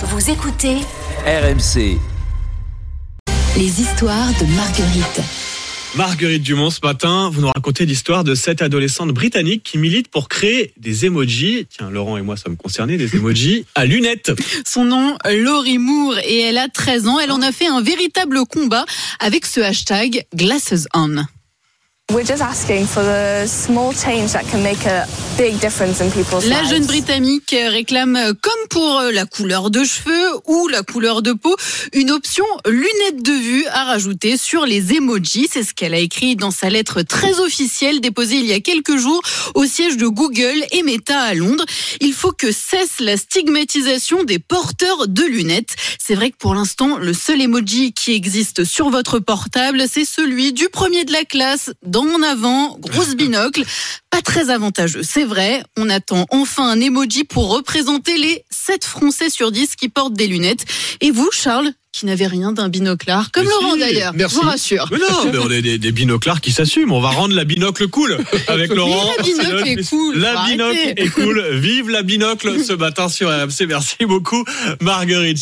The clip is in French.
Vous écoutez RMC. les histoires de Marguerite. Marguerite Dumont, ce matin, vous nous racontez l'histoire de cette adolescente britannique qui milite pour créer des emojis. Tiens, Laurent et moi sommes concernés, des emojis à lunettes. Son nom, Laurie Moore, et elle a 13 ans. Elle en a fait un véritable combat avec ce hashtag Glasses On. La jeune Britannique réclame, euh, comme pour euh, la couleur de cheveux ou la couleur de peau, une option lunettes de vue à rajouter sur les emojis. C'est ce qu'elle a écrit dans sa lettre très officielle déposée il y a quelques jours au siège de Google et Meta à Londres. Il faut que cesse la stigmatisation des porteurs de lunettes. C'est vrai que pour l'instant, le seul emoji qui existe sur votre portable, c'est celui du premier de la classe, dans en avant, grosse binocle. Pas très avantageux, c'est vrai. On attend enfin un emoji pour représenter les 7 Français sur 10 qui portent des lunettes. Et vous, Charles, qui n'avez rien d'un binoclard, comme Mais Laurent si, d'ailleurs, je vous rassure. Mais non, mais on est des, des binoclars qui s'assument. On va rendre la binocle cool avec Laurent. la binocle est cool, La binocle arrêter. est cool. Vive la binocle ce matin sur RMC. Merci beaucoup, Marguerite.